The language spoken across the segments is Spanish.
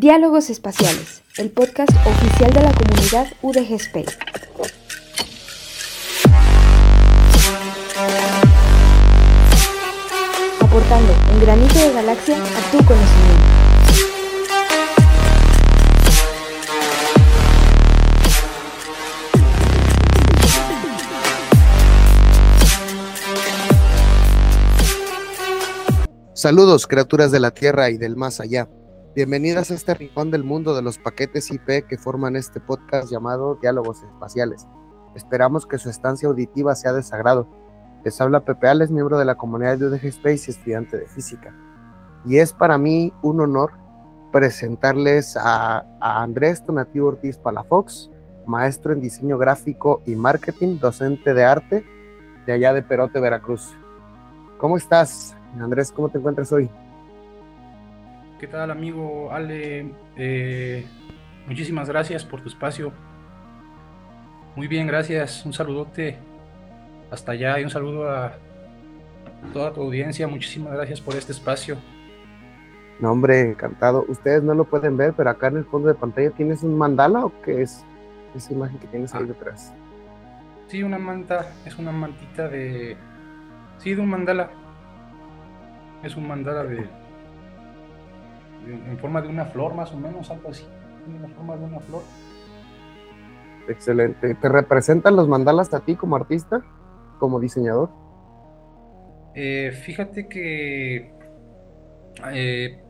Diálogos Espaciales, el podcast oficial de la comunidad UDG Space. Aportando un granito de galaxia a tu conocimiento. Saludos, criaturas de la Tierra y del más allá. Bienvenidas a este rincón del mundo de los paquetes IP que forman este podcast llamado Diálogos Espaciales. Esperamos que su estancia auditiva sea de sagrado. Les habla Pepe Ales, miembro de la comunidad de UDG Space y estudiante de física. Y es para mí un honor presentarles a, a Andrés Tonativo Ortiz Palafox, maestro en diseño gráfico y marketing, docente de arte de allá de Perote, Veracruz. ¿Cómo estás, Andrés? ¿Cómo te encuentras hoy? ¿Qué tal amigo Ale? Eh, muchísimas gracias por tu espacio. Muy bien, gracias. Un saludote hasta allá y un saludo a toda tu audiencia. Muchísimas gracias por este espacio. No, hombre, encantado. Ustedes no lo pueden ver, pero acá en el fondo de pantalla tienes un mandala o qué es esa imagen que tienes ahí ah. detrás. Sí, una manta, es una mantita de... Sí, de un mandala. Es un mandala de en forma de una flor, más o menos, algo así, en forma de una flor. Excelente. ¿Te representan los mandalas a ti como artista, como diseñador? Eh, fíjate que eh,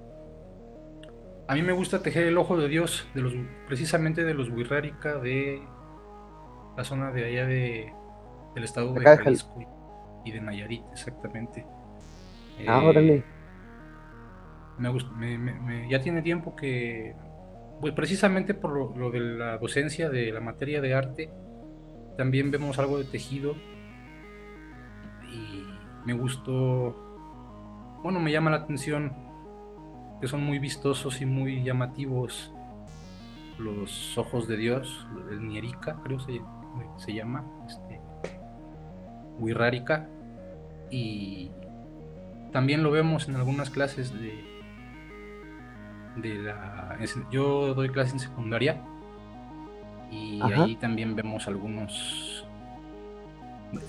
a mí me gusta tejer el ojo de Dios, de los, precisamente de los Wirrárica de la zona de allá de, del estado de Jalisco y de Nayarit, exactamente. Ah, órale me, ya tiene tiempo que, pues precisamente por lo, de la docencia de la materia de arte, también vemos algo de tejido y me gustó, bueno, me llama la atención que son muy vistosos y muy llamativos los ojos de Dios, el Nierica, creo se, se llama, este, Wirrárica, y también lo vemos en algunas clases de de la... Yo doy clase en secundaria y ahí también vemos algunos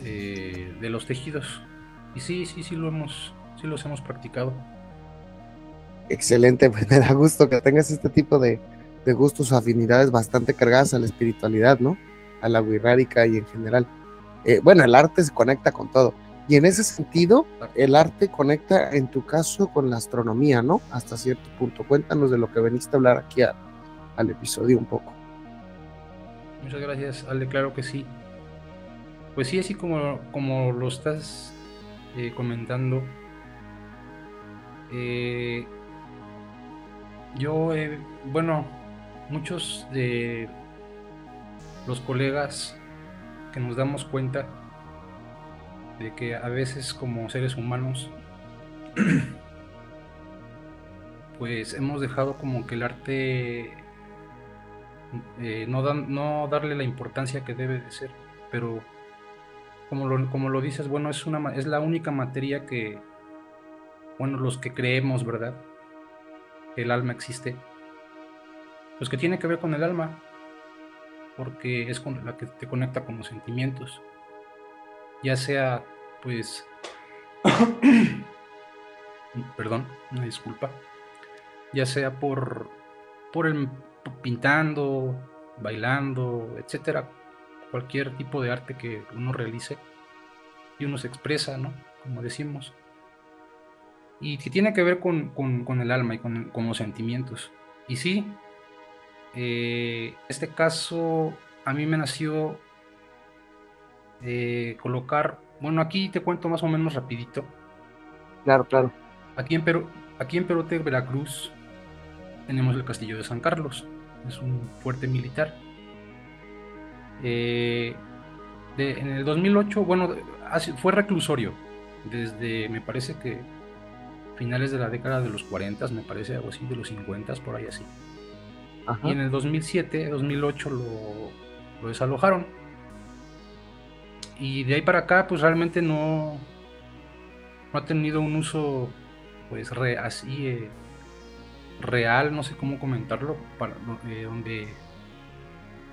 eh, de los tejidos. Y sí, sí, sí lo hemos, sí los hemos practicado. Excelente, pues me da gusto que tengas este tipo de, de gustos o afinidades bastante cargadas a la espiritualidad, ¿no? A la wixárika y en general. Eh, bueno, el arte se conecta con todo. Y en ese sentido, el arte conecta en tu caso con la astronomía, ¿no? Hasta cierto punto. Cuéntanos de lo que veniste a hablar aquí al episodio un poco. Muchas gracias, Ale, claro que sí. Pues sí, así como, como lo estás eh, comentando, eh, yo, bueno, muchos de los colegas que nos damos cuenta de que a veces como seres humanos pues hemos dejado como que el arte eh, no, darle la importancia que debe de ser, pero como lo, como lo dices, bueno, es, una, es la única materia que, bueno, los que creemos, ¿verdad? Que el alma existe, pues que tiene que ver con el alma, porque es con la que te conecta con los sentimientos ya sea pues, perdón, una disculpa, ya sea por, por el pintando, bailando, etcétera, cualquier tipo de arte que uno realice y uno se expresa, ¿no? Como decimos. Y que tiene que ver con, el alma y con, los sentimientos. Y sí, eh, este caso a mí me nació eh, colocar, bueno, aquí te cuento más o menos rapidito. Claro, claro. Aquí en, Perú, aquí en Perote, Veracruz, tenemos el castillo de San Carlos. Es un fuerte militar. Eh, en el 2008, bueno, fue reclusorio. Desde, me parece que finales de la década de los 40, me parece algo así, de los 50, por ahí así. Y en el 2007, 2008 lo, lo desalojaron y de ahí para acá, pues realmente no, no ha tenido un uso, pues, así, eh, real, no sé cómo comentarlo, para, eh, donde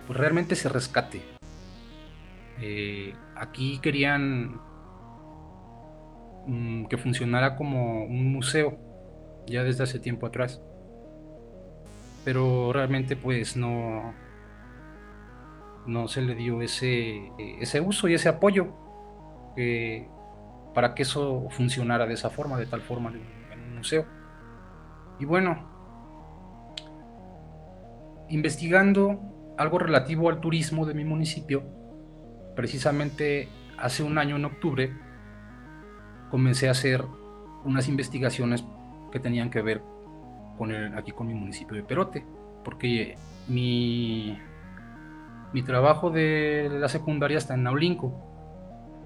pues, realmente se rescate. Eh, aquí querían mm, que funcionara como un museo, ya desde hace tiempo atrás. Pero realmente pues no, no se le dio ese, ese uso y ese apoyo para que eso funcionara de esa forma, de tal forma en un museo. Y bueno, investigando algo relativo al turismo de mi municipio, precisamente hace un año en octubre, comencé a hacer unas investigaciones que tenían que ver con el, aquí con mi municipio de Perote, porque mi, mi trabajo de la secundaria está en Naulinco.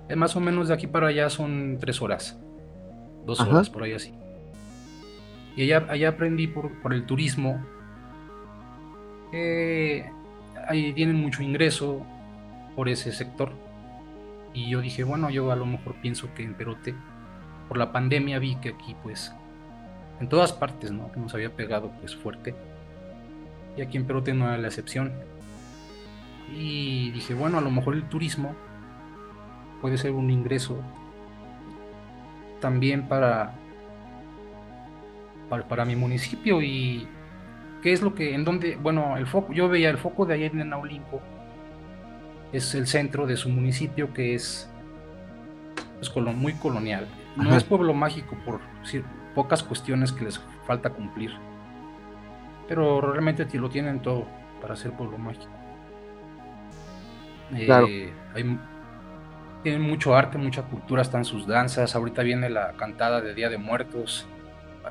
Es más o menos de aquí para allá son tres horas, dos horas por ahí así. Y allá, aprendí por, el turismo. ahí tienen mucho ingreso por ese sector. Y yo dije, bueno, yo a lo mejor pienso que en Perote, por la pandemia vi que aquí pues, en todas partes, ¿no? Que nos había pegado pues fuerte. Y aquí en Perote no era la excepción. Y dije, bueno, a lo mejor el turismo puede ser un ingreso también para para, mi municipio y qué es lo que, en donde, bueno, el foco, yo veía el foco de ayer en Naulinco, es el centro de su municipio que es, es muy colonial. No es pueblo mágico por decir, pocas cuestiones que les falta cumplir, pero realmente lo tienen todo para ser pueblo mágico. Eh, tienen mucho arte, mucha cultura, están sus danzas. Ahorita viene la cantada de Día de Muertos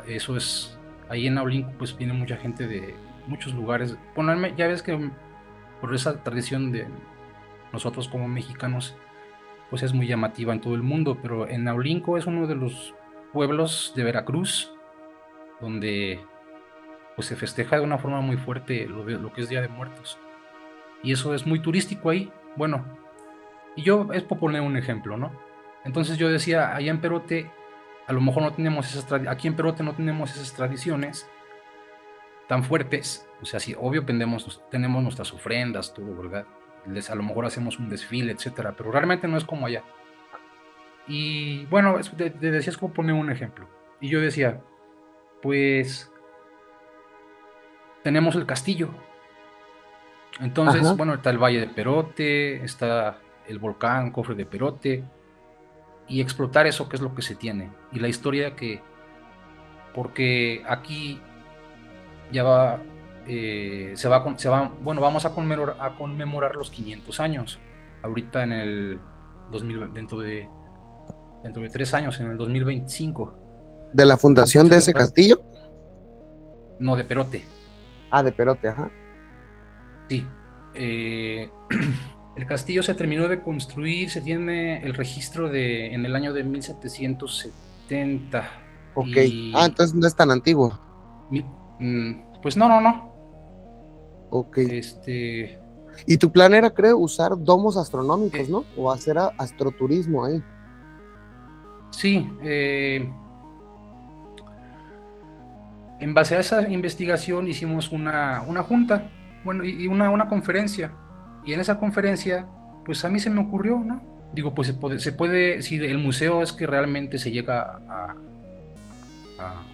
eso es, ahí en Naulinco pues viene mucha gente de muchos lugares. Ya ves que por esa tradición de nosotros como mexicanos, pues es muy llamativa en todo el mundo, pero en Naulinco es uno de los pueblos de Veracruz donde pues se festeja de una forma muy fuerte lo, lo que es Día de Muertos. Y eso es muy turístico ahí. Bueno, y yo es por poner un ejemplo, ¿no? Entonces yo decía, allá en Perote a lo mejor no tenemos esas aquí en Perote no tenemos esas tradiciones tan fuertes, o sea, sí, obvio tenemos, tenemos nuestras ofrendas, todo, ¿verdad? Les, a lo mejor hacemos un desfile, etcétera, pero realmente no es como allá. Y bueno, te, decía, es como poner un ejemplo. Y yo decía, pues tenemos el castillo. Entonces, bueno, está el Valle de Perote, está el volcán Cofre de Perote, y explotar eso que es lo que se tiene. Y la historia que, porque aquí ya va, eh, se, va, se va, bueno, vamos a conmemorar, a conmemorar los 500 años, ahorita en el 2000, dentro de, dentro de tres años, en el 2025. ¿De la fundación de ese castillo? No, de Perote. Ah, de Perote, ajá. Sí. Eh, El castillo se terminó de construir, se tiene el registro de en el año de 1770. Ok. ah, entonces no es tan antiguo. Mm, pues no, no, no. Ok. Este. Y tu plan era, creo, usar domos astronómicos, eh. ¿no? O hacer astroturismo ahí. Sí. Eh, en base a esa investigación hicimos una, una junta, bueno, y una, una conferencia y en esa conferencia, pues a mí se me ocurrió, ¿no? Digo, pues se puede, se puede si el museo es que realmente se llega a,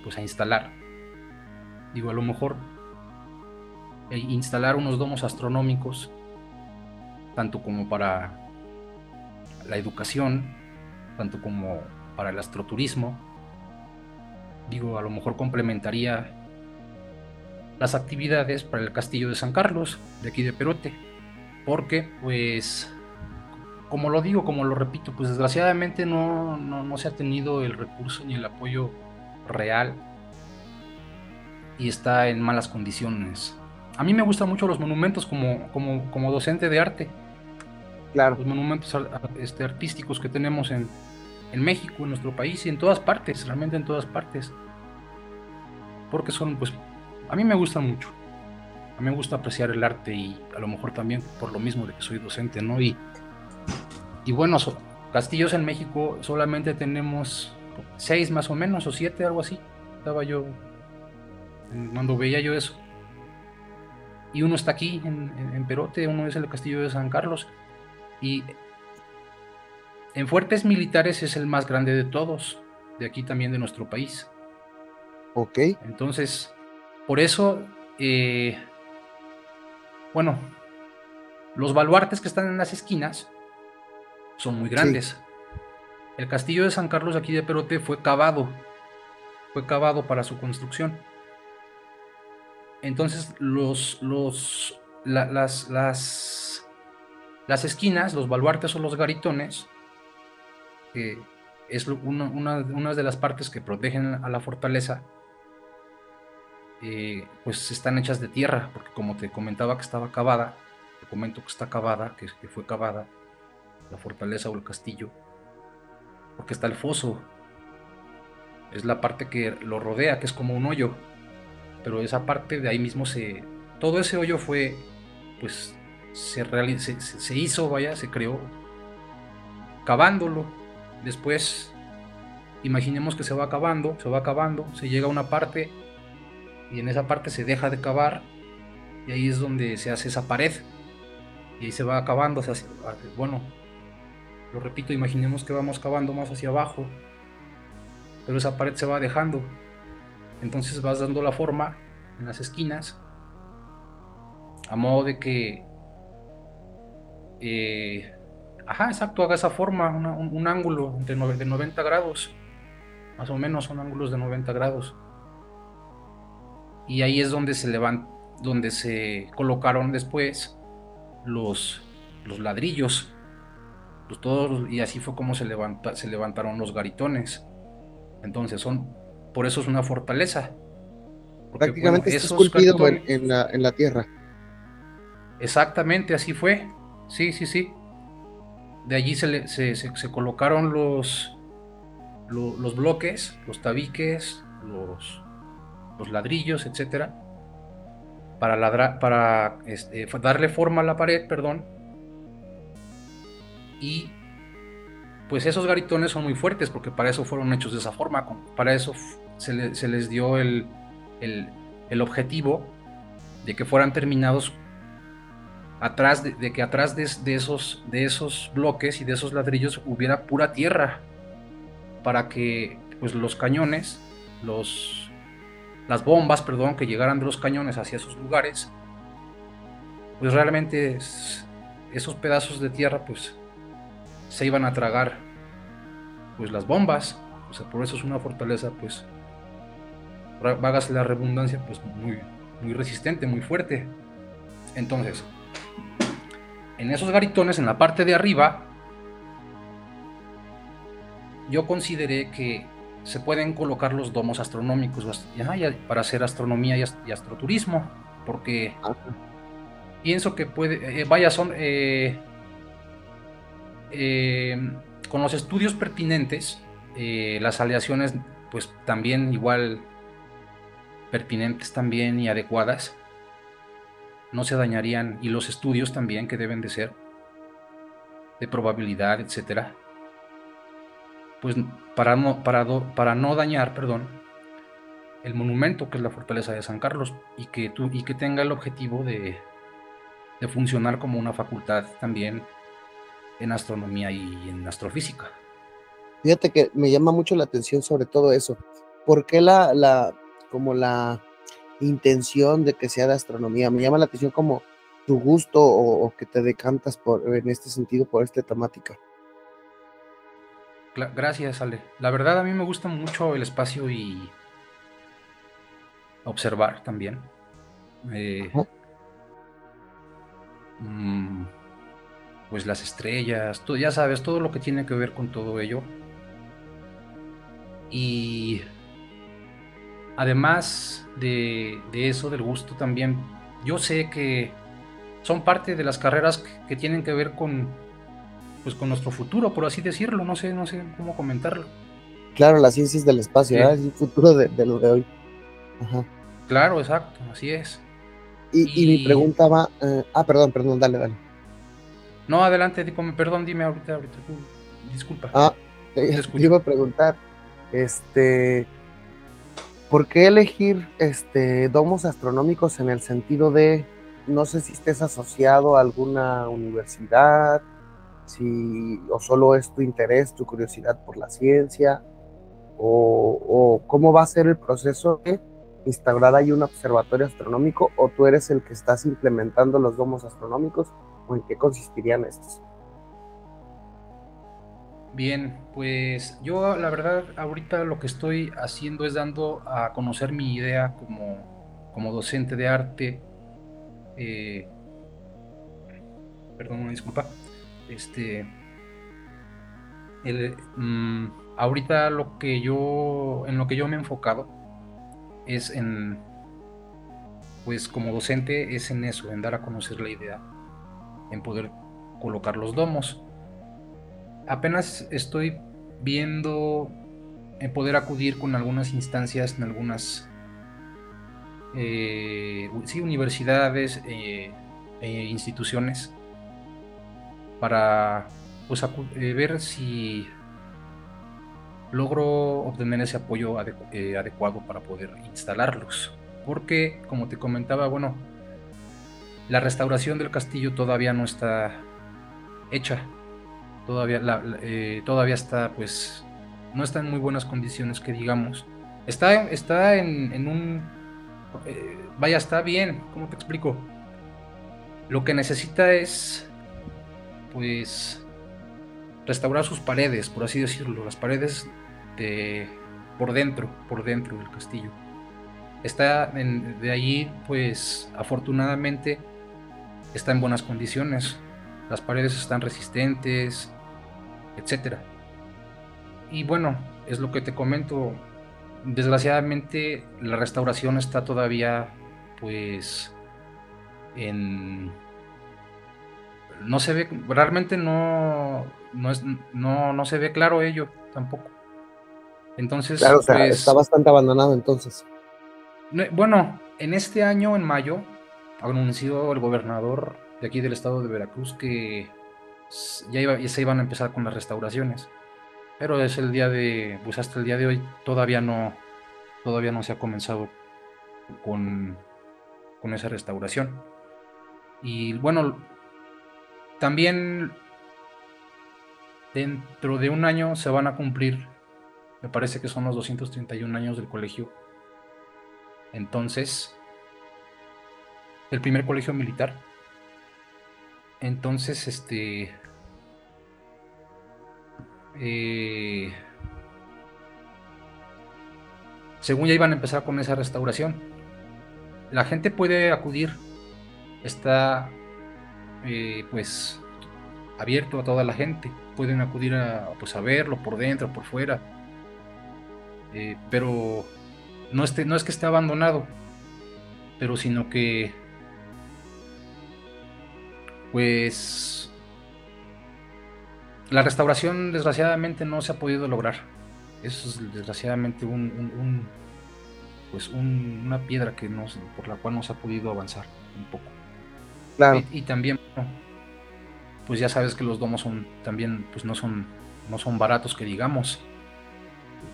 pues a instalar. Digo, a lo mejor eh, instalar unos domos astronómicos, tanto como para la educación, tanto como para el astroturismo. Digo, a lo mejor complementaría las actividades para el castillo de San Carlos, de aquí de Perote porque pues como lo digo, como lo repito, pues desgraciadamente no, no, se ha tenido el recurso ni el apoyo real y está en malas condiciones. A mí me gustan mucho los monumentos como, como, como docente de arte. Claro. Los monumentos este, artísticos que tenemos en, en México, en nuestro país y en todas partes, realmente en todas partes. Porque son, pues, a mí me gustan mucho a mí me gusta apreciar el arte y a lo mejor también por lo mismo de que soy docente, ¿no? Y, y bueno, castillos en México solamente tenemos seis más o menos, o siete, algo así. Estaba yo cuando veía yo eso. Y uno está aquí, en, en Perote, uno es el castillo de San Carlos. Y en fuertes militares es el más grande de todos, de aquí también de nuestro país. Ok. Entonces, por eso, eh, bueno, los baluartes que están en las esquinas son muy grandes. El castillo de San Carlos aquí de Perote fue cavado, fue cavado para su construcción. Entonces, los, los, las, las, las esquinas, los baluartes o los garitones, que es una, de las partes que protegen a la fortaleza, eh, pues están hechas de tierra, porque como te comentaba que estaba cavada, te comento que está cavada, que, fue cavada la fortaleza o el castillo, porque está el foso, es la parte que lo rodea, que es como un hoyo, pero esa parte de ahí mismo se, todo ese hoyo fue, pues, se, se, se hizo, vaya, se creó, cavándolo, Después, imaginemos que se va acabando, se va acabando, se llega a una parte y en esa parte se deja de cavar y ahí es donde se hace esa pared y ahí se va acabando, bueno, lo repito, imaginemos que vamos cavando más hacia abajo, pero esa pared se va dejando, entonces vas dando la forma en las esquinas a modo de que eh, Ajá, exacto, haga esa forma, un, ángulo de, 90 grados. Más o menos son ángulos de 90 grados. Y ahí es donde se levan, donde se colocaron después los, los ladrillos. Los, todos, y así fue como se, levanta, se levantaron los garitones. Entonces son, por eso es una fortaleza. Prácticamente está esculpido en, la, en la tierra. Exactamente, así fue. Sí, sí, sí de allí se, se, colocaron los, los bloques, los tabiques, los, los ladrillos, etcétera, para, para este, darle forma a la pared, perdón. Y pues esos garitones son muy fuertes porque para eso fueron hechos de esa forma, para eso se, les dio el, objetivo de que fueran terminados atrás de, que atrás de, esos, de esos bloques y de esos ladrillos hubiera pura tierra para que pues los cañones, los, las bombas, perdón, que llegaran de los cañones hacia esos lugares, pues realmente esos pedazos de tierra pues se iban a tragar pues las bombas, o sea, por eso es una fortaleza pues, vágase la redundancia, pues muy, muy resistente, muy fuerte. Entonces, en esos garitones, en la parte de arriba, yo consideré que se pueden colocar los domos astronómicos para hacer astronomía y, astroturismo, porque pienso que puede, eh, vaya, son, eh, eh, con los estudios pertinentes, las aleaciones, pues también igual pertinentes también y adecuadas, no se dañarían y los estudios también que deben de ser de probabilidad, etcétera. Pues para no, para, para no dañar, perdón, el monumento que es la fortaleza de San Carlos y que, y que tenga el objetivo de, de funcionar como una facultad también en astronomía y en astrofísica. Fíjate que me llama mucho la atención sobre todo eso. ¿Por qué la, la como la intención de que sea de astronomía. Me llama la atención como tu gusto o, que te decantas por, en este sentido por esta temática. Gracias, Ale. La verdad a mí me gusta mucho el espacio y observar también. Eh, mm, pues las estrellas, tú ya sabes, todo lo que tiene que ver con todo ello. Y además de, eso, del gusto también, yo sé que son parte de las carreras que, tienen que ver con, pues, con nuestro futuro, por así decirlo, no sé, no sé cómo comentarlo. Claro, las ciencias del espacio, es el futuro de, lo de hoy. Claro, exacto, así es. Y, mi pregunta va, eh, ah, perdón, perdón, dale, dale. No, adelante, perdón, dime ahorita, ahorita, disculpa. Ah, te iba a preguntar, este, ¿por qué elegir este, domos astronómicos en el sentido de, no sé si estés asociado a alguna universidad, si o solo es tu interés, tu curiosidad por la ciencia, o, o cómo va a ser el proceso de instaurar ahí un observatorio astronómico, o tú eres el que estás implementando los domos astronómicos, o en qué consistirían estos. Bien, pues yo la verdad ahorita lo que estoy haciendo es dando a conocer mi idea como, como docente de arte. Eh, perdón, disculpa. Este, el, mm, ahorita lo que yo, en lo que yo me he enfocado es en, pues como docente es en eso, en dar a conocer la idea, en poder colocar los domos. Apenas estoy viendo en poder acudir con algunas instancias en algunas eh, universidades eh, e instituciones para pues, eh, ver si logro obtener ese apoyo adecuado para poder instalarlos. Porque, como te comentaba, bueno, la restauración del castillo todavía no está hecha todavía, eh, todavía está, pues, no está en muy buenas condiciones, que digamos. Está, está en, un... Eh, vaya, está bien, ¿cómo te explico? Lo que necesita es, pues, restaurar sus paredes, por así decirlo, las paredes de por dentro, por dentro del castillo. Está de allí, pues, afortunadamente, está en buenas condiciones. Las paredes están resistentes, etcétera. Y bueno, es lo que te comento. Desgraciadamente la restauración está todavía pues en no se ve realmente no no, es, no, no se ve claro ello tampoco. Entonces, claro, pues, está bastante abandonado entonces. Bueno, en este año, en mayo, anunció el gobernador de aquí del estado de Veracruz que ya, iba, se iban a empezar con las restauraciones. Pero es el día de, pues hasta el día de hoy todavía no, todavía no se ha comenzado con, con esa restauración. Y bueno, también dentro de un año se van a cumplir, me parece que son los 231 años del colegio. Entonces, el primer colegio militar. Entonces, este... Eh, según ya iban a empezar con esa restauración, la gente puede acudir, está eh, pues abierto a toda la gente, pueden acudir a, pues, a verlo por dentro, por fuera, eh, pero no, esté, no es que esté abandonado, pero sino que pues la restauración desgraciadamente no se ha podido lograr. Eso es desgraciadamente un, pues una piedra que no, por la cual no se ha podido avanzar un poco. Claro. Y, también, pues ya sabes que los domos son también, pues no son, no son baratos que digamos.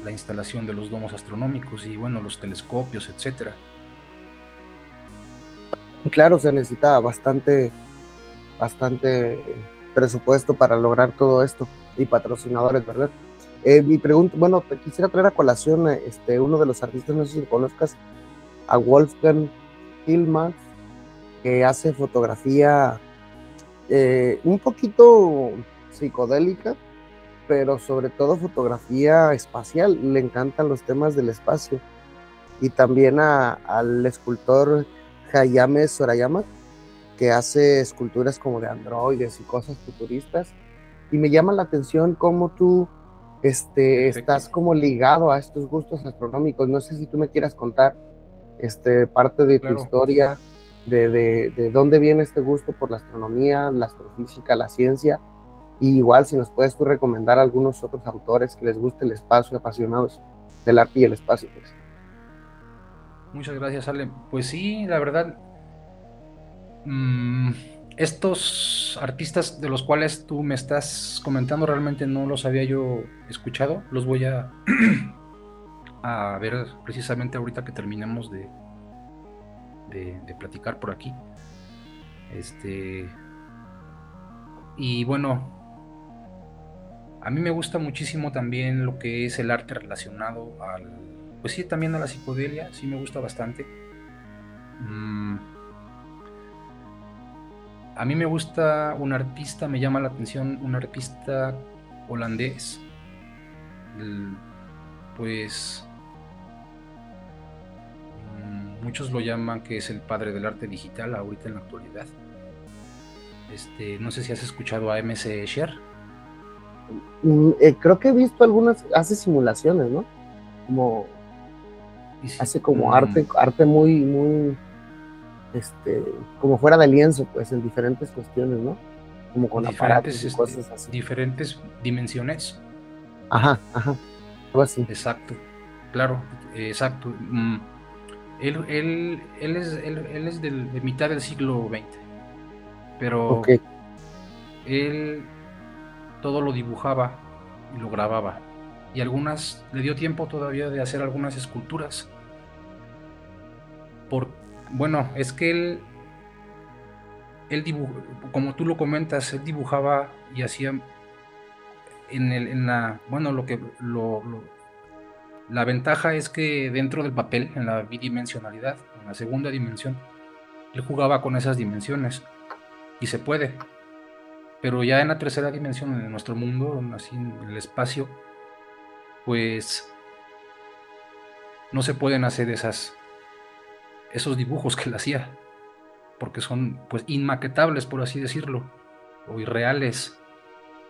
La instalación de los domos astronómicos y bueno, los telescopios, etcétera. Claro, se necesita bastante bastante presupuesto para lograr todo esto y patrocinadores, ¿verdad? Eh, mi pregunta, bueno, te quisiera traer a colación este, uno de los artistas, no sé si conozcas, a Wolfgang Hillman, que hace fotografía eh, un poquito psicodélica, pero sobre todo fotografía espacial. Le encantan los temas del espacio. Y también al escultor Hayame Sorayama, que hace esculturas como de androides y cosas futuristas. Y me llama la atención cómo tú este, estás como ligado a estos gustos astronómicos. No sé si tú me quieras contar este, parte de tu historia, de, de, dónde viene este gusto por la astronomía, la astrofísica, la ciencia. Y igual si nos puedes tú recomendar a algunos otros autores que les guste el espacio, apasionados del arte y el espacio. Pues. Muchas gracias, Ale. Pues sí, la verdad, Mm, estos artistas de los cuales tú me estás comentando realmente no los había yo escuchado. Los voy a a ver precisamente ahorita que terminemos de, de, platicar por aquí. Este. Y bueno, a mí me gusta muchísimo también lo que es el arte relacionado al. Pues sí, también a la psicodelia, sí me gusta bastante. Mm. A mí me gusta un artista, me llama la atención un artista holandés. pues muchos lo llaman que es el padre del arte digital ahorita en la actualidad. Este, no sé si has escuchado a MC Escher. Mm, eh, creo que he visto algunas, hace simulaciones, ¿no? Como hace como mm. arte, arte muy, muy, este, como fuera de lienzo, pues, en diferentes cuestiones, ¿no? Como con diferentes, y este, cosas así. Diferentes dimensiones. Ajá, ajá, algo así. Exacto, claro, exacto. Mm, él, él, él es, él, es de mitad del siglo XX, pero él todo lo dibujaba y lo grababa. Y algunas, le dio tiempo todavía de hacer algunas esculturas. Por, bueno, es que él, él como tú lo comentas, él dibujaba y hacía en, el, en la, bueno, lo que, lo, la ventaja es que dentro del papel, en la bidimensionalidad, en la segunda dimensión, él jugaba con esas dimensiones. Y se puede. Pero ya en la tercera dimensión, en nuestro mundo, así en el espacio, pues no se pueden hacer esas, esos dibujos que él hacía. Porque son pues inmaquetables, por así decirlo. O irreales.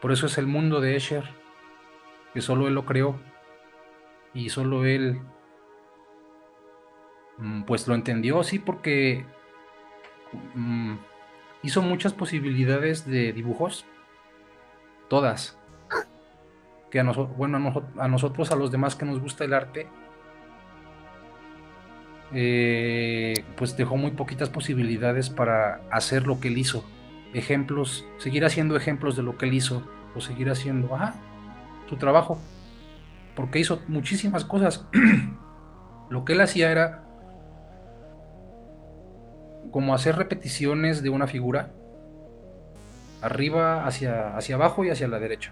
Por eso es el mundo de Escher. Que solo él lo creó y solo él mm, pues lo entendió, sí, porque mm, hizo muchas posibilidades de dibujos, todas. Que a nosotros, bueno, a, nosotros, a los demás que nos gusta el arte, eh, pues dejó muy poquitas posibilidades para hacer lo que él hizo. Ejemplos, seguir haciendo ejemplos de lo que él hizo, o seguir haciendo, ajá, su trabajo porque hizo muchísimas cosas. Lo que él hacía era como hacer repeticiones de una figura, arriba, hacia, hacia abajo y hacia la derecha.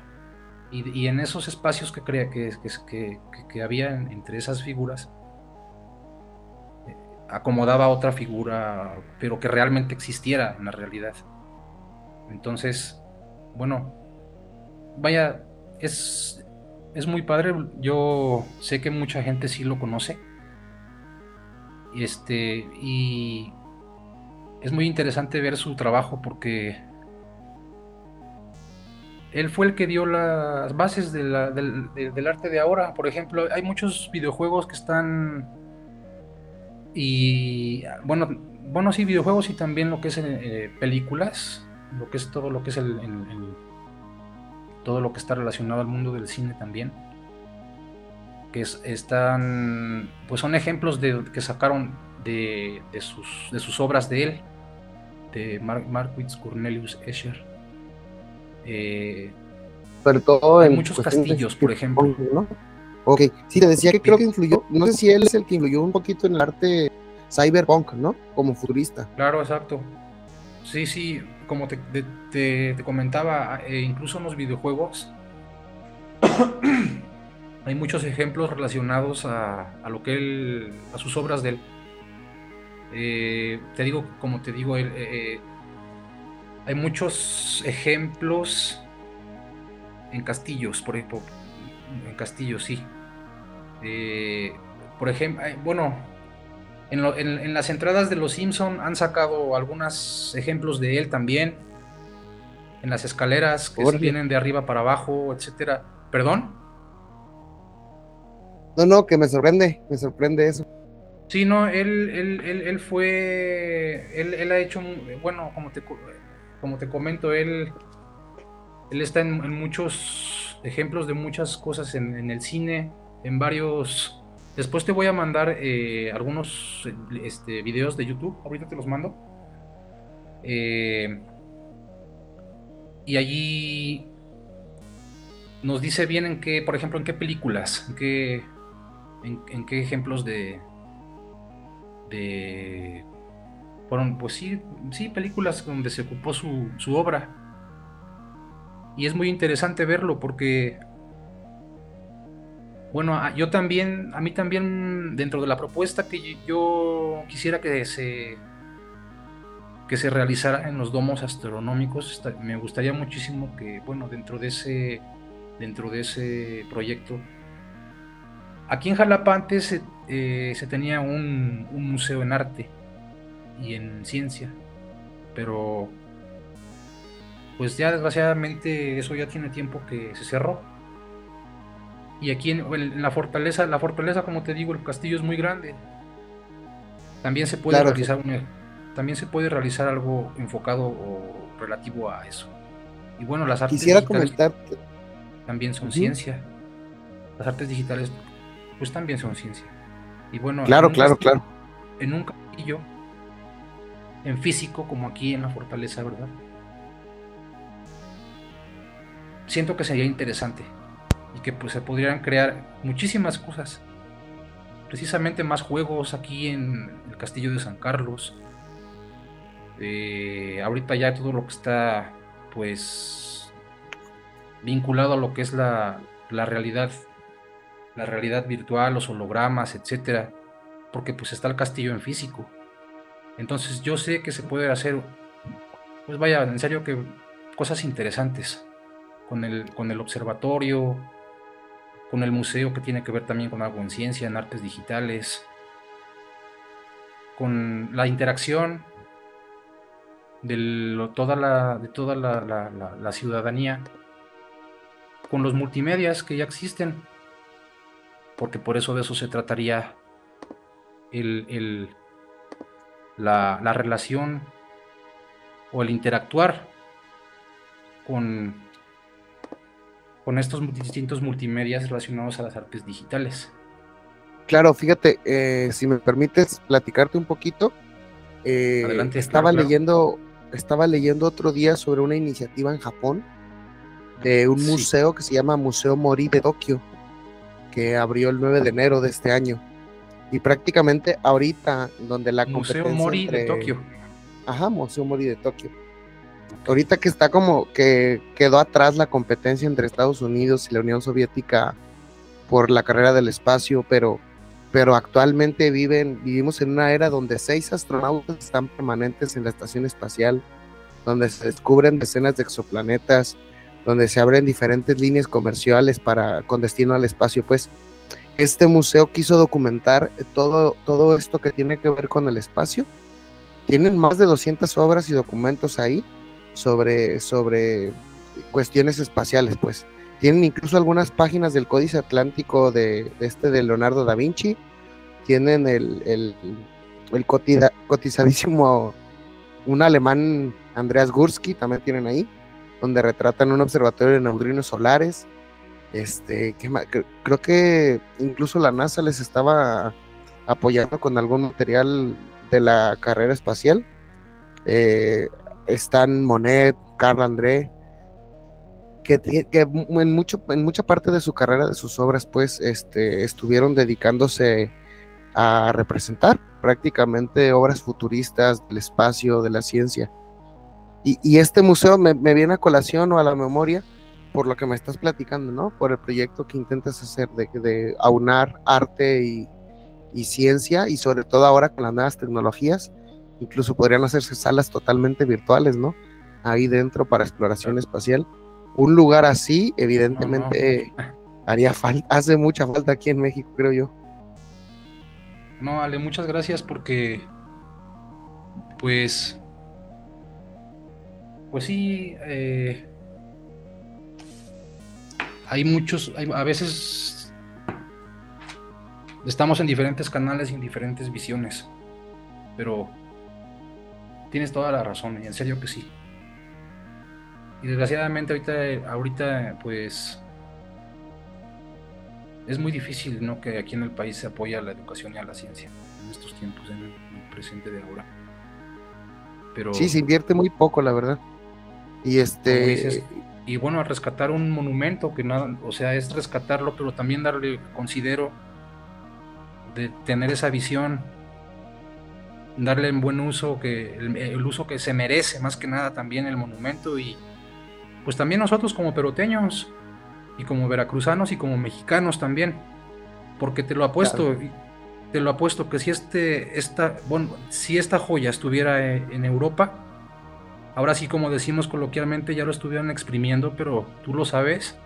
Y, en esos espacios que, crea, que, que, que, había entre esas figuras, eh, acomodaba otra figura, pero que realmente existiera en la realidad. Entonces, bueno, vaya, es, es muy padre. Yo sé que mucha gente sí lo conoce. Este. Y es muy interesante ver su trabajo porque él fue el que dio las bases del, arte de ahora. Por ejemplo, hay muchos videojuegos que están. Y bueno, bueno, sí, videojuegos y también lo que es eh, películas, lo que es todo lo que es el todo lo que está relacionado al mundo del cine también. Que están, pues son ejemplos de, que sacaron de, sus, de sus obras de él, de Marquitz Cornelius Escher. Eh, Pero todo en muchos castillos, por ejemplo. ¿no? Ok, sí, te decía que creo que influyó, no sé si él es el que influyó un poquito en el arte cyberpunk, ¿no? Como futurista. Claro, exacto. Sí, sí, como te, comentaba, eh, incluso en los videojuegos hay muchos ejemplos relacionados a, lo que él, a sus obras de él. Eh, te digo, como te digo, eh, hay muchos ejemplos en castillos, por ejemplo, en castillos, sí. por ejemplo, bueno, en, las entradas de Los Simpson han sacado algunos ejemplos de él también. En las escaleras que vienen de arriba para abajo, etcétera. ¿Perdón? No, no, que me sorprende, me sorprende eso. Sí, no, él, él, él, fue, él, ha hecho, bueno, como te, como te comento, él, él está en, muchos ejemplos de muchas cosas en, en el cine, en varios Después te voy a mandar eh, algunos este, videos de YouTube. Ahorita te los mando. Eh, y allí nos dice bien en qué, por ejemplo, en qué películas, en qué, en, qué ejemplos de, de fueron, pues sí, sí, películas donde se ocupó su, su obra. Y es muy interesante verlo porque, bueno, yo también, a mí también, dentro de la propuesta que yo quisiera que se, que se realizara en los domos astronómicos, me gustaría muchísimo que, bueno, dentro de ese, dentro de ese proyecto, aquí en Jalapa antes se, eh, tenía un museo en arte y en ciencia. Pero pues ya desgraciadamente eso ya tiene tiempo que se cerró. Y aquí en, la fortaleza, la fortaleza como te digo, el castillo es muy grande. También se puede realizar también se puede realizar algo enfocado o relativo a eso. Y bueno, las artes Quisiera digitales también son ciencia. Las artes digitales pues también son ciencia. Y bueno, claro, claro, claro. En un castillo en físico como aquí en la fortaleza, ¿verdad? Siento que sería interesante y que pues se podrían crear muchísimas cosas. Precisamente más juegos aquí en el castillo de San Carlos. Eh, ahorita ya todo lo que está pues vinculado a lo que es la, la realidad la realidad virtual, los hologramas, etcétera, porque pues está el castillo en físico. Entonces yo sé que se puede hacer, pues vaya, en serio que cosas interesantes con el, con el observatorio, con el museo que tiene que ver también con algo en ciencia, en artes digitales, con la interacción de toda, la, de toda la, ciudadanía, con los multimedias que ya existen, porque por eso de eso se trataría el la, relación o el interactuar con, con estos distintos multimedias relacionados a las artes digitales. Claro, fíjate, eh, si me permites platicarte un poquito, eh, Adelante, estaba leyendo, estaba leyendo otro día sobre una iniciativa en Japón de un museo que se llama Museo Mori de Tokio, que abrió el 9 de enero de este año. Y prácticamente ahorita, donde la Museo Mori de Tokio. Ajá, Museo Mori de Tokio. Ahorita que está como que quedó atrás la competencia entre Estados Unidos y la Unión Soviética por la carrera del espacio, pero, pero actualmente viven, vivimos en una era donde seis astronautas están permanentes en la estación espacial, donde se descubren decenas de exoplanetas, donde se abren diferentes líneas comerciales para, con destino al espacio, pues este museo quiso documentar todo, todo esto que tiene que ver con el espacio. Tienen más de 200 obras y documentos ahí sobre, sobre cuestiones espaciales, pues. Tienen incluso algunas páginas del Códice Atlántico de, este de Leonardo da Vinci. Tienen el, el, cotizadísimo, un alemán, Andreas Gursky, también tienen ahí, donde retratan un observatorio de neutrinos solares este, creo que incluso la NASA les estaba apoyando con algún material de la carrera espacial. Eh, están Monet, Carl André, que, en, mucho, en mucha parte de su carrera, de sus obras, pues, este, estuvieron dedicándose a representar prácticamente obras futuristas del espacio, de la ciencia. Y, este museo me, viene a colación o a la memoria por lo que me estás platicando, ¿no? Por el proyecto que intentas hacer de, aunar arte y, ciencia y sobre todo ahora con las nuevas tecnologías, incluso podrían hacerse salas totalmente virtuales, ¿no? Ahí dentro para exploración espacial. Un lugar así, evidentemente, haría falta, hace mucha falta aquí en México, creo yo. No, Ale, muchas gracias porque, pues, pues sí, eh, hay muchos, a veces estamos en diferentes canales y en diferentes visiones, pero tienes toda la razón, y en serio que sí. Y desgraciadamente ahorita, ahorita pues es muy difícil ¿no? que aquí en el país se apoya la educación y a la ciencia en estos tiempos, en el, presente de ahora. Pero, sí, se invierte muy poco, la verdad. Y este y bueno, al rescatar un monumento, que nada, o sea, es rescatarlo, pero también darle, considero, de tener esa visión, darle en buen uso, que el, uso que se merece más que nada también el monumento y pues también nosotros como peroteños y como veracruzanos y como mexicanos también, porque te lo apuesto, te lo apuesto que si este, esta, bueno, si esta joya estuviera en Europa, ahora sí como decimos coloquialmente ya lo estuvieran exprimiendo, pero tú lo sabes,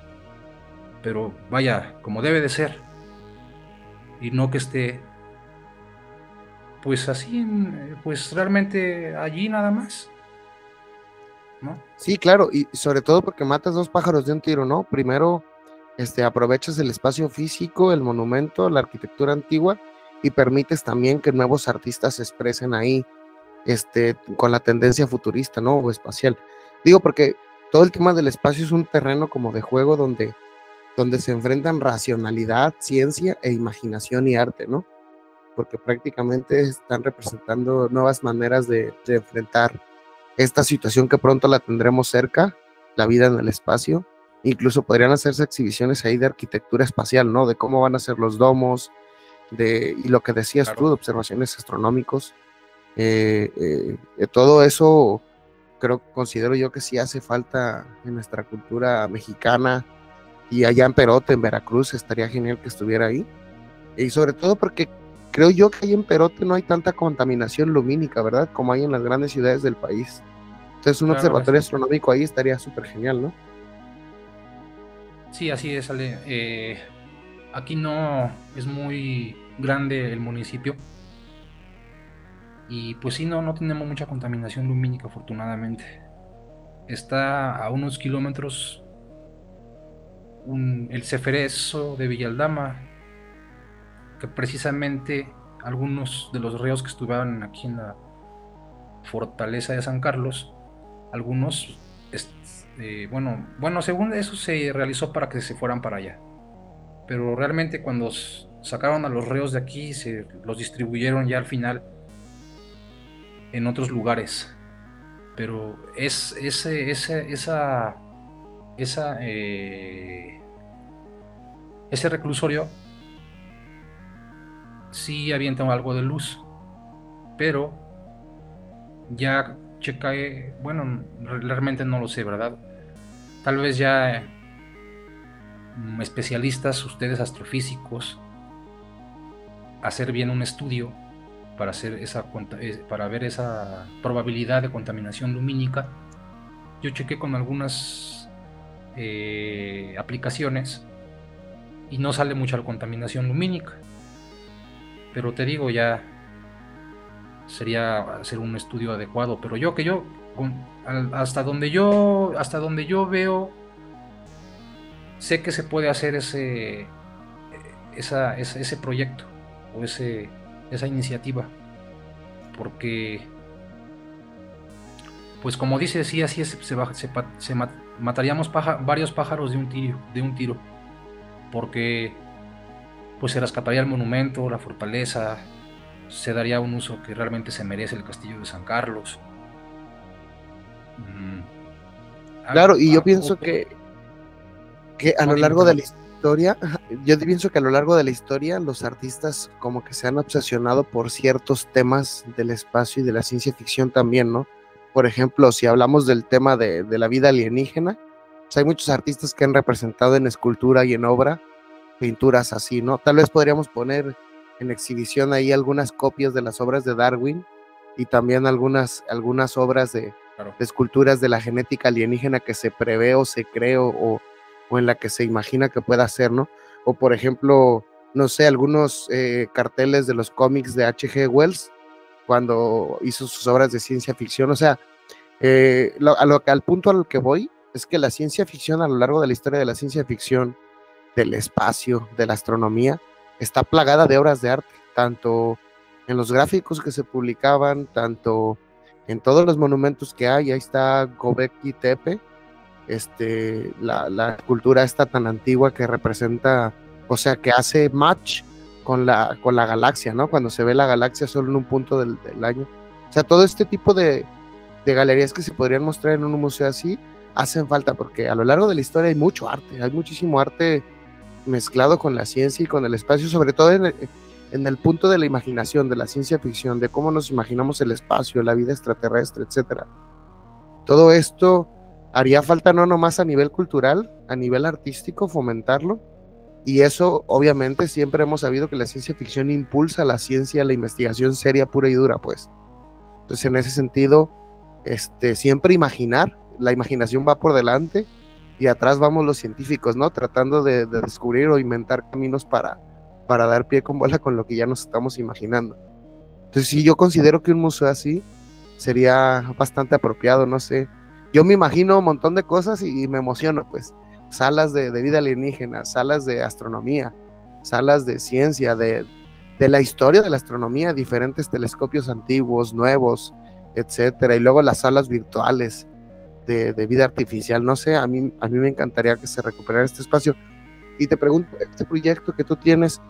pero vaya, como debe de ser, y no que esté pues así, pues realmente allí nada más. ¿No? Sí, claro, y sobre todo porque matas dos pájaros de un tiro, ¿no? Primero, este, aprovechas el espacio físico, el monumento, la arquitectura antigua, y permites también que nuevos artistas se expresen ahí, este, con la tendencia futurista, ¿no? O espacial. Digo, porque todo el tema del espacio es un terreno como de juego donde, donde se enfrentan racionalidad, ciencia e imaginación y arte, ¿no? Porque prácticamente están representando nuevas maneras de, enfrentar esta situación que pronto la tendremos cerca, la vida en el espacio. Incluso podrían hacerse exhibiciones ahí de arquitectura espacial, ¿no? De cómo van a ser los domos, de, y lo que decías tú, de observaciones astronómicos. Eh, eh, todo eso creo, considero yo que sí hace falta en nuestra cultura mexicana y allá en Perote, en Veracruz, estaría genial que estuviera ahí. Y sobre todo porque creo yo que ahí en Perote no hay tanta contaminación lumínica, ¿verdad? Como hay en las grandes ciudades del país. Entonces un observatorio astronómico ahí estaría súper genial, ¿no? Sí, así es, Ale. Eh, aquí no es muy grande el municipio. Y pues sí, no, no tenemos mucha contaminación lumínica, afortunadamente. Está a unos kilómetros el Ceferezo de Villaldama, precisamente algunos de los ríos que estuvieron aquí en la fortaleza de San Carlos, algunos, eh, bueno, bueno, según eso se realizó para que se fueran para allá. Pero realmente cuando sacaron a los ríos de aquí, se los distribuyeron ya al final en otros lugares. Pero es ese, ese, esa, esa, eh, ese reclusorio sí avientan algo de luz, pero ya checa, bueno, realmente no lo sé, ¿verdad? Tal vez ya mm, especialistas, ustedes astrofísicos, hacer bien un estudio para hacer esa eh, para ver esa probabilidad de contaminación lumínica. Yo chequé con algunas eh, aplicaciones y no sale mucha contaminación lumínica. Pero te digo, ya sería hacer un estudio adecuado. Pero yo que yo, hasta donde yo, hasta donde yo veo, sé que se puede hacer ese, esa, ese, proyecto o ese, esa iniciativa. Porque, pues como dice, sí, así es, se, se, mataríamos varios pájaros de un tiro, de un tiro. Porque pues se rescataría el monumento, la fortaleza, se daría un uso que realmente se merece el castillo de San Carlos. Mm. Claro, y yo pienso que, que a lo largo de la historia, yo pienso que a lo largo de la historia los artistas como que se han obsesionado por ciertos temas del espacio y de la ciencia ficción también, ¿no? Por ejemplo, si hablamos del tema de, de la vida alienígena, pues hay muchos artistas que han representado en escultura y en obra pinturas así, ¿no? Tal vez podríamos poner en exhibición ahí algunas copias de las obras de Darwin y también algunas, algunas obras de, esculturas de la genética alienígena que se prevé o se cree o, en la que se imagina que pueda ser, ¿no? O por ejemplo, no sé, algunos eh, carteles de los cómics de H.G. Wells cuando hizo sus obras de ciencia ficción. O sea, eh, a lo, al punto al que voy es que la ciencia ficción a lo largo de la historia de la ciencia ficción del espacio, de la astronomía, está plagada de obras de arte, tanto en los gráficos que se publicaban, tanto en todos los monumentos que hay, ahí está Gobekli Tepe, este, la, la cultura esta tan antigua que representa, o sea, que hace match con la, con la galaxia, ¿no? Cuando se ve la galaxia solo en un punto del, año. O sea, todo este tipo de, de, galerías que se podrían mostrar en un museo así hacen falta porque a lo largo de la historia hay mucho arte, hay muchísimo arte mezclado con la ciencia y con el espacio, sobre todo en, el punto de la imaginación, de la ciencia ficción, de cómo nos imaginamos el espacio, la vida extraterrestre, etcétera. Todo esto haría falta no nomás a nivel cultural, a nivel artístico, fomentarlo. Y eso, obviamente, siempre hemos sabido que la ciencia ficción impulsa la ciencia, la investigación seria, pura y dura, pues. Entonces, en ese sentido, este, siempre imaginar, la imaginación va por delante y atrás vamos los científicos, ¿no? Tratando de, de descubrir o inventar caminos para, para dar pie con bola con lo que ya nos estamos imaginando. Entonces, sí, yo considero que un museo así sería bastante apropiado, no sé. Yo me imagino un montón de cosas y, me emociono, pues. Salas de, vida alienígena, salas de astronomía, salas de ciencia, de, la historia de la astronomía, diferentes telescopios antiguos, nuevos, etcétera, y luego las salas virtuales de, vida artificial. No sé, a mí, a mí me encantaría que se recuperara este espacio. Y te pregunto, este proyecto que tú tienes,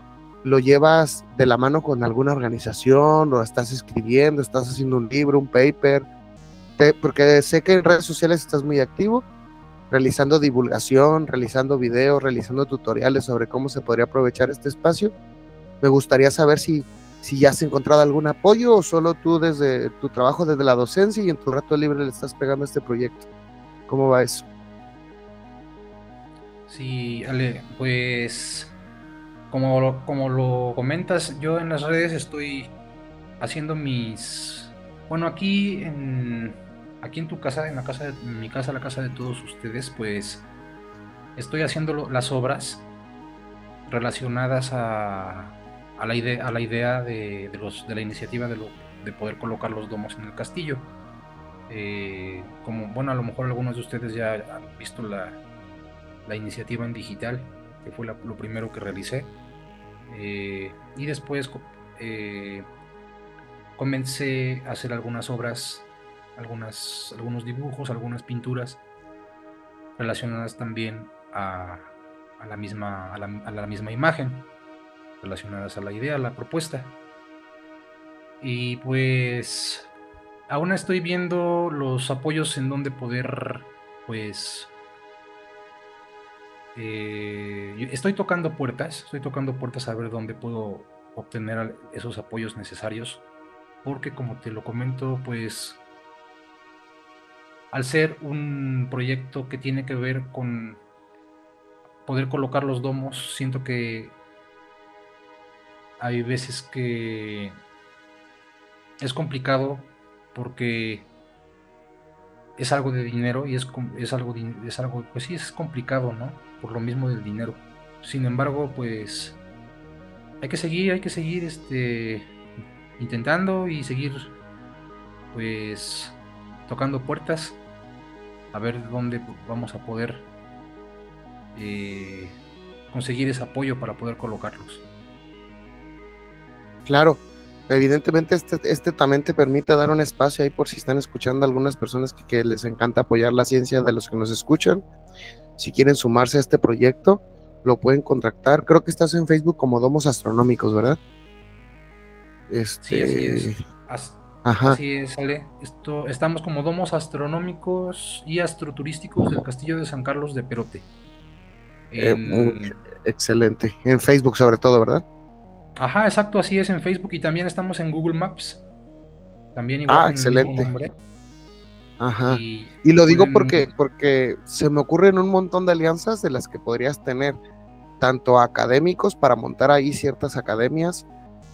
lo llevas de la mano con alguna organización o estás escribiendo, estás haciendo un libro, un paper, porque sé que en redes sociales estás muy activo, realizando divulgación, realizando videos, realizando tutoriales sobre cómo se podría aprovechar este espacio. Me gustaría saber si, si ya has encontrado algún apoyo o solo tú desde tu trabajo desde la docencia y en tu rato libre le estás pegando este proyecto. ¿Cómo va eso? Sí, Ale, pues como lo, como lo comentas, yo en las redes estoy haciendo mis... Bueno, aquí en, aquí en tu casa, en la casa de mi casa, la casa de todos ustedes, pues estoy haciendo las obras relacionadas a, a, la, idea, a la de, los, de la iniciativa de, lo, de poder colocar los domos en el castillo. Eh, como, bueno, a lo mejor algunos de ustedes ya han visto la, la iniciativa en digital, que fue lo primero que realicé. Eh, y después eh, comencé a hacer algunas obras, algunas, algunos dibujos, algunas pinturas relacionadas también a, la misma, a la, misma imagen, relacionadas a la idea, a la propuesta. Y pues aún estoy viendo los apoyos en donde poder pues eh, estoy tocando puertas, estoy tocando puertas a ver dónde puedo obtener esos apoyos necesarios, porque como te lo comento, pues al ser un proyecto que tiene que ver con poder colocar los domos, siento que hay veces que es complicado porque es algo de dinero y es, es algo, es algo, pues sí, es complicado, ¿no? Por lo mismo del dinero. Sin embargo, pues hay que seguir, hay que seguir este, intentando y seguir, pues, tocando puertas a ver dónde vamos a poder eh, conseguir ese apoyo para poder colocarlos. Claro, evidentemente este, este también te permite dar un espacio ahí por si están escuchando algunas personas que, les encanta apoyar la ciencia de los que nos escuchan. Si quieren sumarse a este proyecto, lo pueden contactar. Creo que estás en Facebook como Domos Astronómicos, ¿verdad? Este... Sí, así es. Ajá. Así es, Ale. Esto, estamos como Domos Astronómicos y Astroturísticos del Castillo de San Carlos de Perote. Eh, excelente. En Facebook sobre todo, ¿verdad? Ajá, exacto, así es en Facebook y también estamos en Google Maps. También igual. Ah, excelente. Ajá. Y, lo digo porque, porque se me ocurren un montón de alianzas de las que podrías tener, tanto académicos para montar ahí ciertas academias,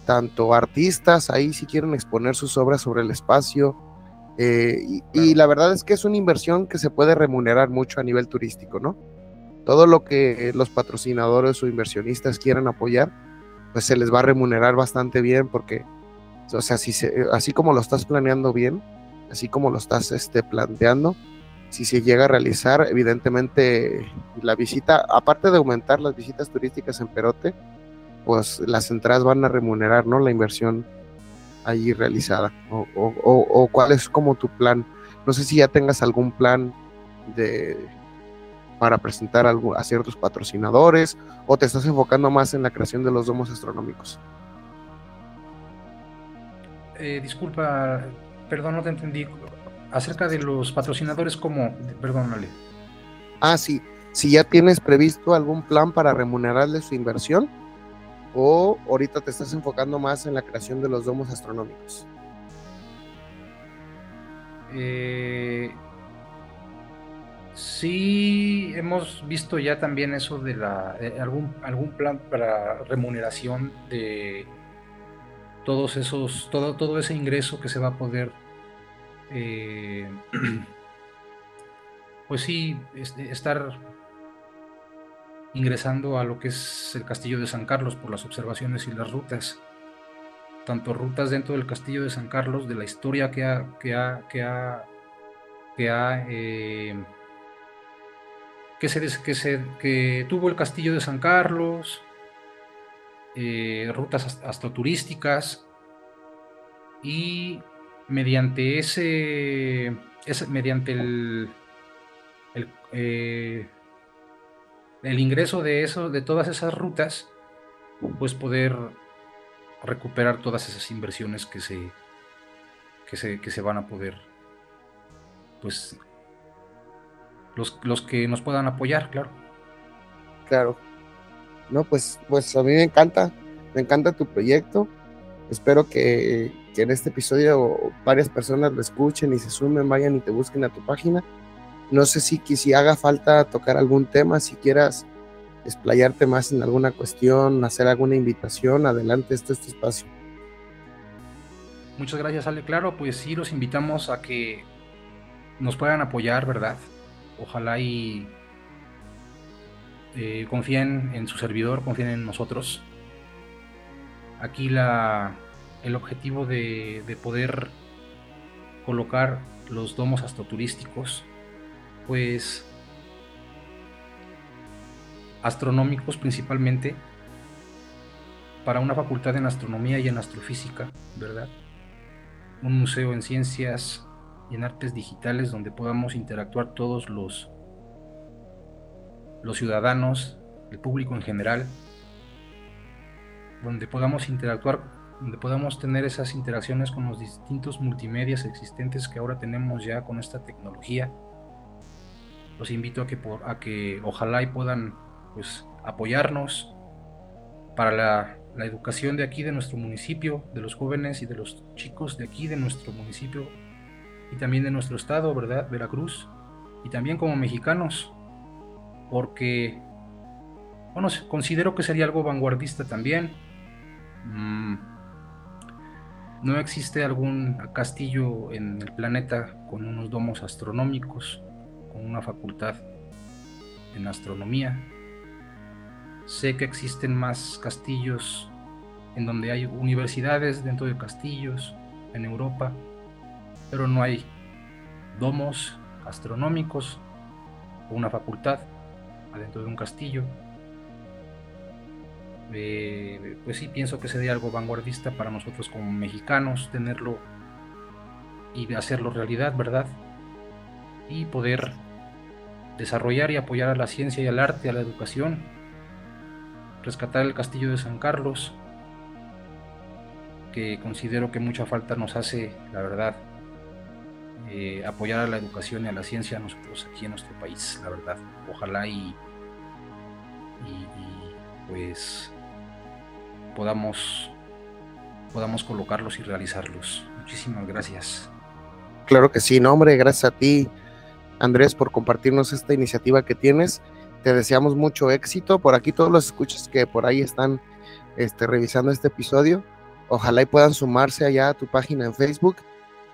tanto artistas ahí si quieren exponer sus obras sobre el espacio. Eh, y, la verdad es que es una inversión que se puede remunerar mucho a nivel turístico, ¿no? Todo lo que los patrocinadores o inversionistas quieran apoyar, pues se les va a remunerar bastante bien porque, o sea, si así como lo estás planeando bien, así como lo estás este, planteando, si se llega a realizar, evidentemente la visita, aparte de aumentar las visitas turísticas en Perote, pues las entradas van a remunerar, ¿no? La inversión allí realizada. O, o cuál es como tu plan. No sé si ya tengas algún plan de para presentar a ciertos patrocinadores o te estás enfocando más en la creación de los domos astronómicos? Eh, disculpa, perdón, no te entendí. Acerca de los patrocinadores, ¿cómo? Perdónale. Ah, sí. Si ya tienes previsto algún plan para remunerarle su inversión ¿O ahorita te estás enfocando más en la creación de los domos astronómicos? Eh, sí, hemos visto ya también eso de la algún, algún plan para remuneración de todos esos, todo, todo ese ingreso que se va a poder eh, pues sí, este, estar ingresando a lo que es el castillo de San Carlos por las observaciones y las rutas. Tanto rutas dentro del castillo de San Carlos, de la historia que ha, que ha, que ha, que ha, eh, que, se, que, se, que tuvo el castillo de San Carlos, eh, rutas astroturísticas y mediante ese, mediante el, eh, el ingreso de eso, de todas esas rutas, pues poder recuperar todas esas inversiones que se, que se, que se van a poder, pues, los, los que nos puedan apoyar, claro. Claro. No, pues, pues a mí me encanta, me encanta tu proyecto. Espero que, que en este episodio varias personas lo escuchen y se sumen, vayan y te busquen a tu página no sé si, si haga falta tocar algún tema, si quieras explayarte más en alguna cuestión, hacer alguna invitación, adelante, este, este espacio. Muchas gracias, Ale. Claro, pues sí, los invitamos a que nos puedan apoyar, ¿verdad? Ojalá y eh, confíen en su servidor, confíen en nosotros. Aquí la, el objetivo de, de poder colocar los domos astroturísticos pues astronómicos principalmente para una facultad en astronomía y en astrofísica, ¿verdad? Un museo en ciencias y en artes digitales donde podamos interactuar todos los los ciudadanos, el público en general, donde podamos interactuar, donde podamos tener esas interacciones con los distintos multimedias existentes que ahora tenemos ya con esta tecnología. Los invito a que, a que ojalá y puedan pues, apoyarnos para la, la educación de aquí, de nuestro municipio, de los jóvenes y de los chicos de aquí, de nuestro municipio y también de nuestro estado, ¿verdad? Veracruz. Y también como mexicanos, porque, bueno, considero que sería algo vanguardista también. Mm, no existe algún castillo en el planeta con unos domos astronómicos con una facultad en astronomía. Sé que existen más castillos en donde hay universidades dentro de castillos en Europa, pero no hay domos astronómicos o una facultad adentro de un castillo. Eh, pues sí, pienso que sería algo vanguardista para nosotros como mexicanos tenerlo y hacerlo realidad, ¿verdad? y poder desarrollar y apoyar a la ciencia y al arte, a la educación, rescatar el castillo de San Carlos, que considero que mucha falta nos hace, la verdad, eh, apoyar a la educación y a la ciencia nosotros aquí en nuestro país, la verdad. Ojalá y, pues podamos, podamos colocarlos y realizarlos. Muchísimas gracias. Claro que sí, no hombre, gracias a ti Andrés, por compartirnos esta iniciativa que tienes. Te deseamos mucho éxito. Por aquí todos los escuchas que por ahí están este, revisando este episodio, ojalá y puedan sumarse allá a tu página en Facebook.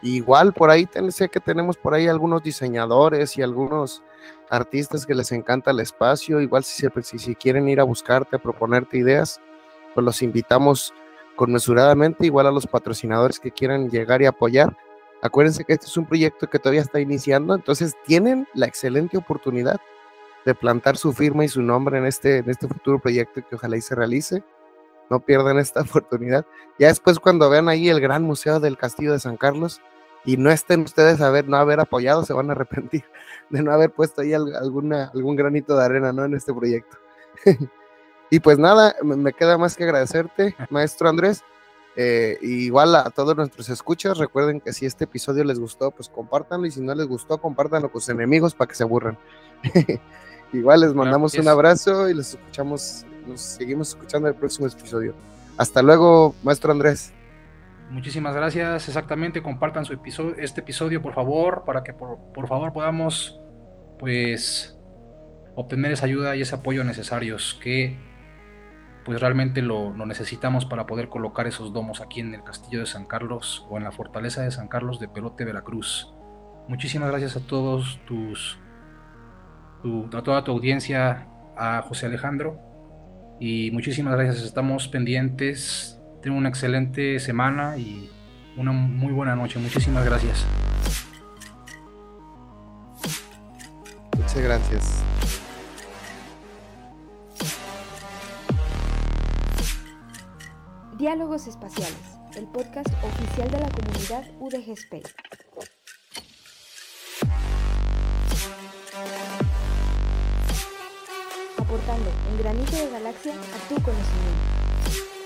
Igual por ahí sé que tenemos por ahí algunos diseñadores y algunos artistas que les encanta el espacio. Igual si, quieren ir a buscarte, a proponerte ideas, pues los invitamos conmesuradamente, igual a los patrocinadores que quieran llegar y apoyar Acuérdense que este es un proyecto que todavía está iniciando, entonces tienen la excelente oportunidad de plantar su firma y su nombre en este, en este futuro proyecto que ojalá y se realice. No pierdan esta oportunidad. Ya después cuando vean ahí el gran museo del Castillo de San Carlos y no estén ustedes a ver, no haber apoyado, se van a arrepentir de no haber puesto ahí alguna, algún granito de arena ¿no? en este proyecto. y pues nada, me queda más que agradecerte, maestro Andrés. Eh, igual a todos nuestros escuchas, recuerden que si este episodio les gustó, pues compártanlo y si no les gustó, compártanlo con sus enemigos para que se aburran. igual les mandamos un abrazo y les escuchamos nos seguimos escuchando en el próximo episodio. Hasta luego, maestro Andrés. Muchísimas gracias. Exactamente, compartan su episodio, este episodio, por favor, para que por, por favor podamos, pues, obtener esa ayuda y ese apoyo necesarios que, pues, realmente lo, necesitamos para poder colocar esos domos aquí en el Castillo de San Carlos o en la Fortaleza de San Carlos de Perote, Veracruz. Muchísimas gracias a todos tus, tu, a toda tu audiencia, a José Alejandro, y muchísimas gracias. Estamos pendientes tengan una excelente semana y una muy buena noche. Muchísimas gracias. Muchas gracias. Diálogos Espaciales, el podcast oficial de la comunidad UDG Space. Aportando un granito de galaxia a tu conocimiento.